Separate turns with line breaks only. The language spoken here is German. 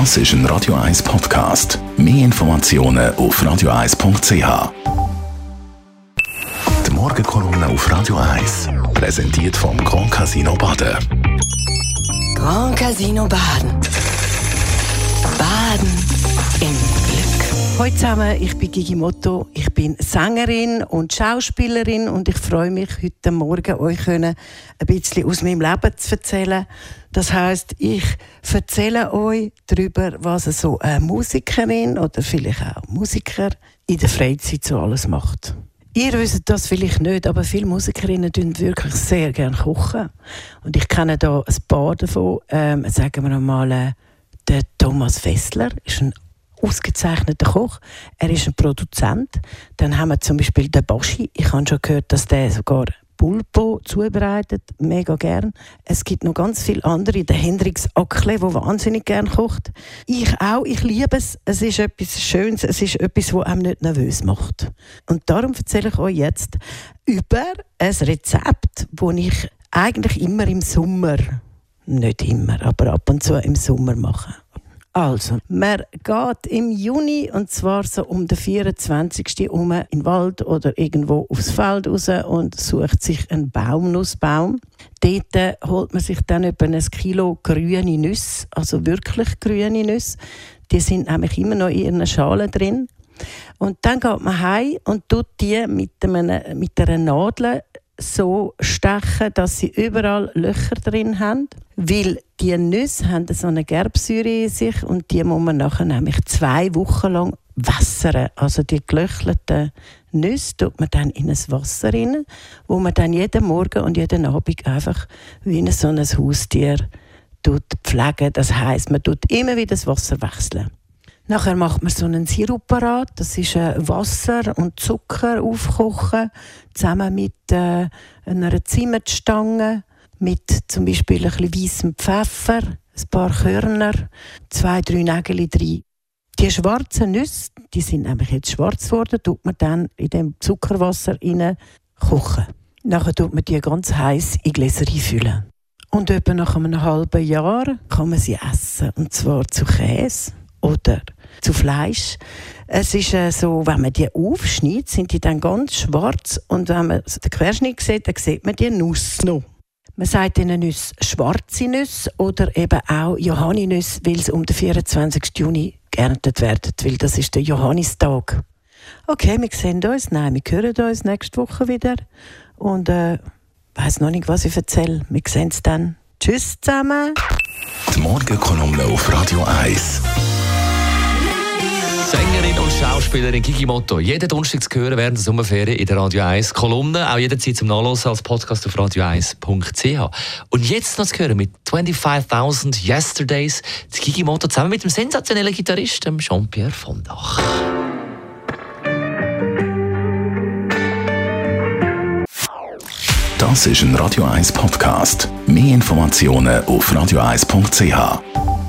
Das ist ein Radio 1 Podcast. Mehr Informationen auf radio1.ch. Die Morgenkolumne auf Radio 1 präsentiert vom Grand Casino Baden.
Grand Casino Baden. Baden im Glück.
Hallo zusammen, ich bin Gigi Motto. Ich bin Sängerin und Schauspielerin und ich freue mich, heute Morgen euch ein bisschen aus meinem Leben zu erzählen. Das heißt, ich erzähle euch darüber, was so eine Musikerin oder vielleicht auch Musiker in der Freizeit so alles macht. Ihr wisst das vielleicht nicht, aber viele Musikerinnen tun wirklich sehr gerne kochen. Und ich kenne da ein paar davon. Ähm, sagen wir mal, äh, der Thomas Fessler ist ein ausgezeichneter Koch. Er ist ein Produzent. Dann haben wir zum Beispiel den Boschi. Ich habe schon gehört, dass der sogar Pulpo zubereitet, mega gern. Es gibt noch ganz viele andere, der Hendrix Ackle, der wahnsinnig gern kocht. Ich auch, ich liebe es. Es ist etwas Schönes, es ist etwas, das einem nicht nervös macht. Und darum erzähle ich euch jetzt über ein Rezept, das ich eigentlich immer im Sommer, nicht immer, aber ab und zu im Sommer mache. Also, man geht im Juni, und zwar so um den 24. um in den Wald oder irgendwo aufs Feld raus und sucht sich einen Baumnussbaum. Dort holt man sich dann etwa ein Kilo grüne Nüsse, also wirklich grüne Nüsse. Die sind nämlich immer noch in ihren Schalen drin. Und dann geht man heim und tut die mit, einem, mit einer Nadel so stechen, dass sie überall Löcher drin haben. Weil die Nüsse haben so eine Gerbsäure in sich und die muss man nachher nämlich zwei Wochen lang wässern. Also die gelöchelten Nüsse tut man dann in ein Wasser rein, wo man dann jeden Morgen und jeden Abend einfach wie ein so ein Haustier pflegen. Das heißt, man tut immer wieder das Wasser wechseln. Nachher macht man so einen Sirup parat. Das ist äh, Wasser und Zucker aufkochen, zusammen mit äh, einer Zimtstange, mit zum Beispiel ein bisschen weissem Pfeffer, ein paar Körner, zwei, drei Nägel drin. Die schwarzen Nüsse, die sind nämlich jetzt schwarz geworden, tut man dann in dem Zuckerwasser rein kochen. Nachher tut man die ganz heiß in Gläser einfüllen. Und etwa nach einem halben Jahr kann man sie essen. Und zwar zu Käse oder zu Fleisch. Es ist äh, so, wenn man die aufschneidet, sind die dann ganz schwarz und wenn man den Querschnitt sieht, dann sieht man die Nuss noch. Man sagt ihnen Nüsse schwarze Nüsse oder eben auch Johanninüsse, weil sie um den 24. Juni geerntet werden, weil das ist der Johannistag. Okay, wir sehen uns, nein, wir hören uns nächste Woche wieder und äh, weiß noch nicht, was ich erzähle. Wir sehen uns dann. Tschüss zusammen.
Die Morgenkolumne auf Radio 1.
Sängerin und Schauspielerin Kiki Motto. Jeden Donnerstag zu hören während der Sommerferien in der Radio 1 Kolumne. Auch jederzeit zum Nachlesen als Podcast auf radio1.ch. Und jetzt noch zu hören mit 25.000 Yesterdays. Die Kiki Motto zusammen mit dem sensationellen Gitarristen Jean-Pierre Vondach.
Das ist ein Radio 1 Podcast. Mehr Informationen auf radio1.ch.